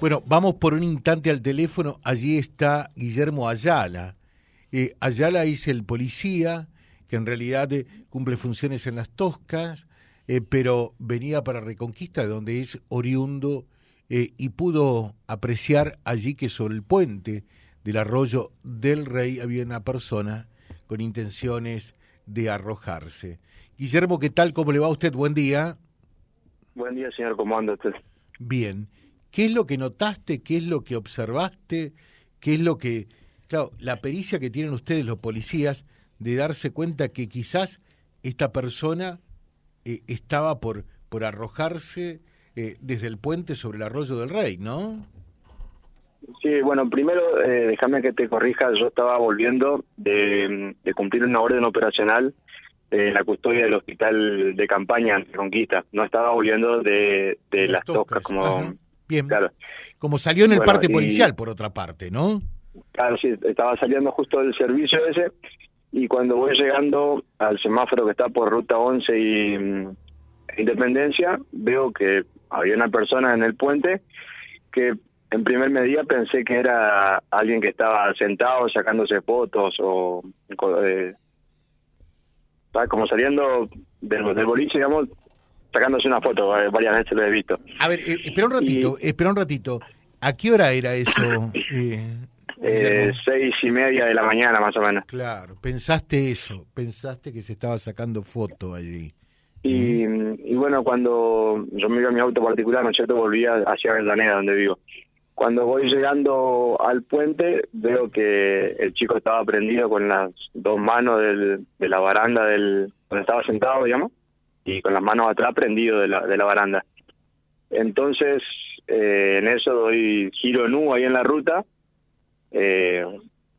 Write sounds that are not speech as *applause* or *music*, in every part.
Bueno, vamos por un instante al teléfono. Allí está Guillermo Ayala. Eh, Ayala es el policía que en realidad eh, cumple funciones en las Toscas, eh, pero venía para Reconquista, de donde es oriundo, y pudo apreciar allí que sobre el puente del arroyo del Rey había una persona con intenciones de arrojarse. Guillermo, ¿qué tal? ¿Cómo le va a usted? Buen día. Buen día, señor. ¿Cómo anda usted? Bien. ¿Qué es lo que notaste? ¿Qué es lo que observaste? ¿Qué es lo que... Claro, la pericia que tienen ustedes los policías de darse cuenta que quizás esta persona eh, estaba por, por arrojarse eh, desde el puente sobre el arroyo del rey, ¿no? Sí, bueno, primero eh, déjame que te corrija, yo estaba volviendo de, cumplir una orden operacional en la custodia del hospital de campaña en Conquista, no estaba volviendo de, de las, tocas, como... Bien. Claro. Como salió en el parte policial, por otra parte, ¿no? Claro, sí, estaba saliendo justo del servicio ese y cuando voy llegando al semáforo que está por Ruta 11 y mm, Independencia, veo que había una persona en el puente que en primer medida pensé que era alguien que estaba sentado sacándose fotos o eh, como saliendo del, del boliche, digamos, sacándose una foto, eh, varias veces lo he visto. A ver, eh, espera un ratito, espera un ratito. ¿A qué hora era eso? *coughs* Eh, seis y media de la mañana, más o menos. Claro, pensaste eso, pensaste que se estaba sacando foto allí. Y, y bueno, cuando yo me iba a mi auto particular, ¿no es cierto? Volvía hacia Avellaneda, donde vivo. Cuando voy llegando al puente, veo que el chico estaba prendido con las dos manos del, de la baranda del donde estaba sentado, digamos y con las manos atrás prendido de la, de la baranda. Entonces, eh, en eso doy giro nu ahí en la ruta. Eh,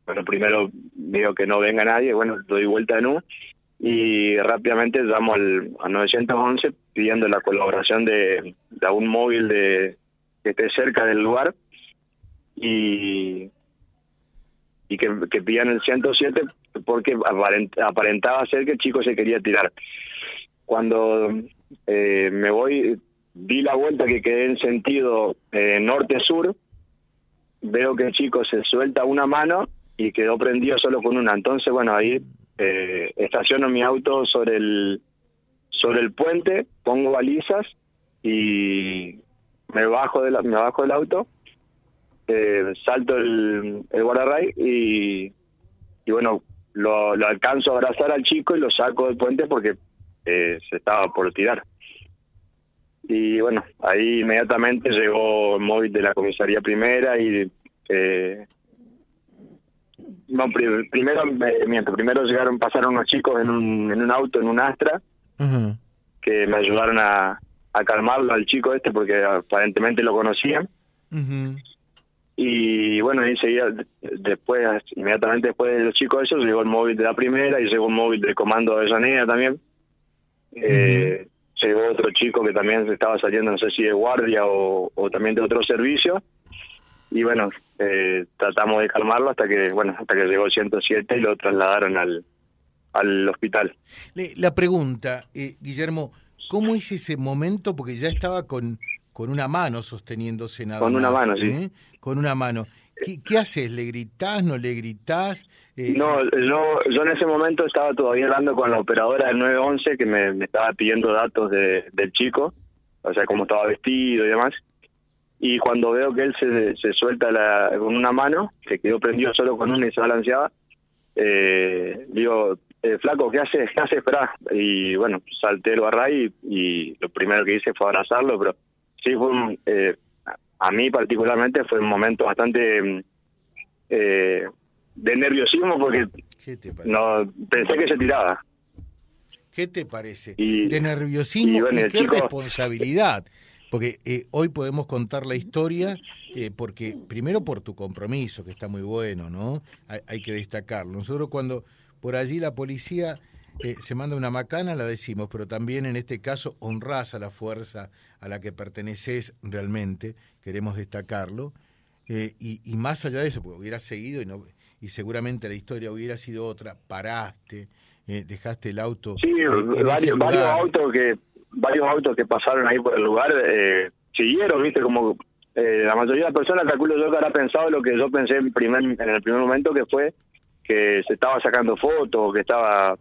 bueno, primero veo que no venga nadie, bueno, doy vuelta de nu y rápidamente llamo al, 911 pidiendo la colaboración de, de un móvil de que esté cerca del lugar y y que, que pidan el 107 porque aparentaba ser que el chico se quería tirar cuando eh, me voy, di la vuelta que quedé en sentido eh, norte-sur, veo que el chico se suelta una mano y quedó prendido solo con una. Entonces, bueno, ahí eh, estaciono mi auto sobre el sobre el puente, pongo balizas y me bajo de me bajo del auto, eh, salto el, el guardarray y, y bueno, lo alcanzo a abrazar al chico y lo saco del puente porque eh, se estaba por tirar. Y bueno, ahí inmediatamente llegó el móvil de la comisaría primera y eh, no, primero mientras primero llegaron pasaron unos chicos en un, en un auto en un Astra que me ayudaron a, a calmarlo al chico este porque aparentemente lo conocían. Y bueno ahí seguía después inmediatamente después de los chicos esos llegó el móvil de la primera y llegó el móvil del comando de Llanea también eh, Llegó otro chico que también estaba saliendo, no sé si de guardia o, también de otro servicio. Y bueno, eh, tratamos de calmarlo hasta que, bueno, hasta que llegó el 107 y lo trasladaron al, al hospital. La pregunta, eh, Guillermo, ¿cómo es ese momento? Porque ya estaba con, con una mano sosteniéndose nada Con una mano, sí. ¿eh? Con una mano. ¿Qué, ¿Qué, haces? ¿Le gritás? ¿No le gritás? Eh, no, yo, yo en ese momento estaba todavía hablando con la operadora del 911 que me, estaba pidiendo datos de, del chico, o sea, cómo estaba vestido y demás. Y cuando veo que él se, se suelta la, con una mano, que quedó prendido solo con una y se balanceaba, eh, digo, eh, flaco, ¿qué haces? ¿Qué haces? Esperá. Y bueno, salté el barray y, lo primero que hice fue abrazarlo, pero sí fue un, eh, a mí particularmente fue un momento bastante eh, de nerviosismo porque no pensé que se tiraba. ¿Qué te parece? de nerviosismo y, qué responsabilidad. Porque eh, hoy podemos contar la historia, eh, porque primero por tu compromiso, que está muy bueno, ¿no? Hay, que destacarlo. Nosotros cuando por allí la policía eh, se manda una macana, la decimos, pero también en este caso honras a la fuerza a la que perteneces realmente, queremos destacarlo. y, y, más allá de eso, porque hubiera seguido y no y seguramente la historia hubiera sido otra, paraste, eh, dejaste el auto. Sí, varios, varios autos que varios autos que pasaron ahí por el lugar eh, siguieron, viste, como eh, la mayoría de las personas, calculo yo, que habrá pensado lo que yo pensé en, primer, en el primer momento, que fue que se estaba sacando fotos, que estaba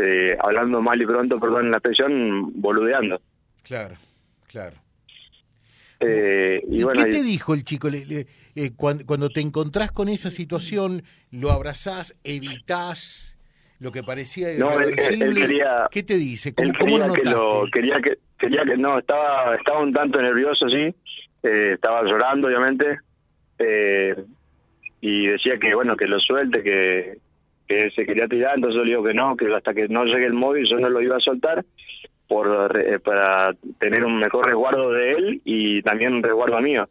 eh, hablando mal y pronto, perdón la expresión, boludeando. Claro, claro. Eh, y, ¿Qué te dijo el chico? Le, cuando, te encontrás con esa situación, ¿lo abrazás, evitás lo que parecía no, él, quería, ¿Qué te dice? ¿Cómo, quería que lo, quería que quería que no estaba estaba un tanto nervioso sí eh, estaba llorando obviamente eh, y decía que bueno que lo suelte que que se quería tirar entonces yo le digo que no que hasta que no llegue el móvil yo no lo iba a soltar por eh, para tener un mejor resguardo de él y también un resguardo mío.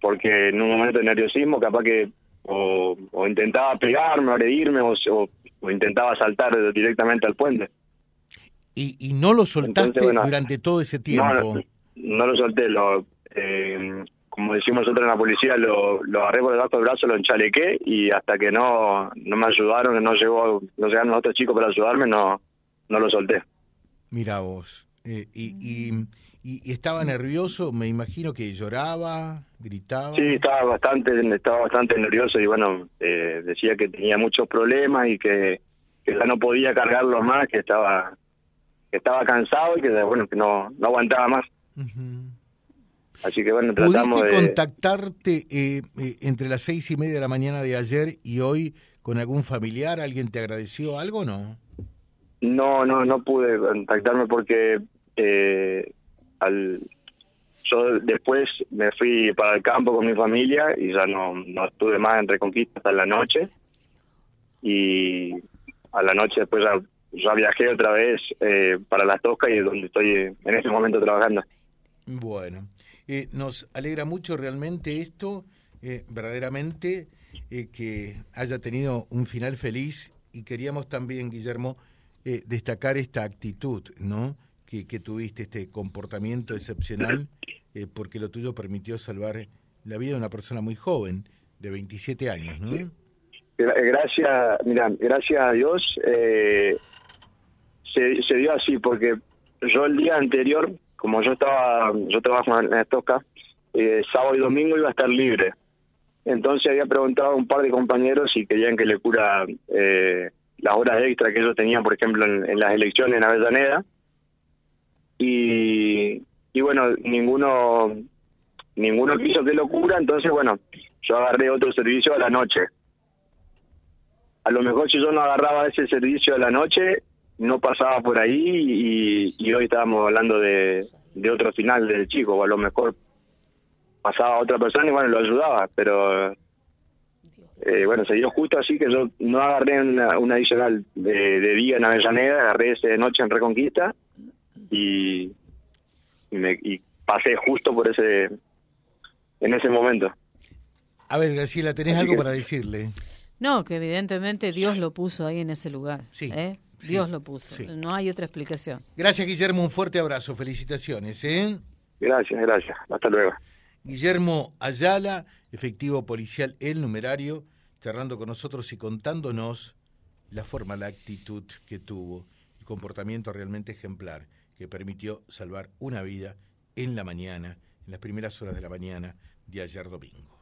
Porque en un momento de nerviosismo capaz que o, intentaba pegarme o agredirme o, o, intentaba saltar directamente al puente. Y, y no lo soltaste durante todo ese tiempo no, lo solté lo eh, como decimos nosotros en la policía, lo, lo agarré por debajo del brazo, lo enchalequé y hasta que no, no me ayudaron, no llegó, no llegaron los otros chicos para ayudarme, no, no lo solté. Mira vos, eh, y, y, y, estaba nervioso, me imagino que lloraba, gritaba. Sí, estaba bastante, estaba bastante nervioso y bueno, eh, decía que tenía muchos problemas y que, que ya no podía cargarlo más, que estaba, que estaba cansado y que bueno, que no, no aguantaba más. Así que bueno, tratamos ¿Pudiste contactarte eh, eh, entre las seis y media de la mañana de ayer y hoy con algún familiar? ¿Alguien te agradeció algo o no? No, no, no pude contactarme porque eh, al, yo después me fui para el campo con mi familia y ya no, no estuve más en Reconquista hasta la noche. Y a la noche después ya, viajé otra vez para Las Toscas y es donde estoy en este momento trabajando. Bueno. Eh, nos alegra mucho realmente esto, eh, verdaderamente, eh, que haya tenido un final feliz y queríamos también, Guillermo, destacar esta actitud, ¿no? Que, que tuviste, este comportamiento excepcional, porque lo tuyo permitió salvar la vida de una persona muy joven, de 27 años, ¿no? Gracias, mira, gracias a Dios se, se dio así, porque yo el día anterior como yo estaba, yo trabajo en Estoca, eh, sábado y domingo iba a estar libre. Entonces había preguntado a un par de compañeros si querían que le cura eh, las horas extra que ellos tenían, por ejemplo, en, las elecciones en Avellaneda. Y, y bueno, ninguno ninguno quiso que lo cura, entonces bueno, yo agarré otro servicio a la noche. A lo mejor si yo no agarraba ese servicio a la noche, no pasaba por ahí y, hoy estábamos hablando de, de otro final del chico, o a lo mejor pasaba otra persona y bueno, lo ayudaba, pero eh, bueno, se dio justo así que yo no agarré una, adicional de, día en Avellaneda, agarré ese de noche en Reconquista y, y, me, y pasé justo por ese en ese momento. A ver, Graciela, ¿tenés algo para decirle? No, que evidentemente Dios lo puso ahí en ese lugar. Sí. ¿eh? Dios lo puso. No hay otra explicación. Gracias, Guillermo. Un fuerte abrazo. Felicitaciones. ¿eh? Gracias, gracias. Hasta luego. Guillermo Ayala, efectivo policial El Numerario, charlando con nosotros y contándonos la forma, la actitud que tuvo, el comportamiento realmente ejemplar que permitió salvar una vida en la mañana, en las primeras horas de la mañana de ayer domingo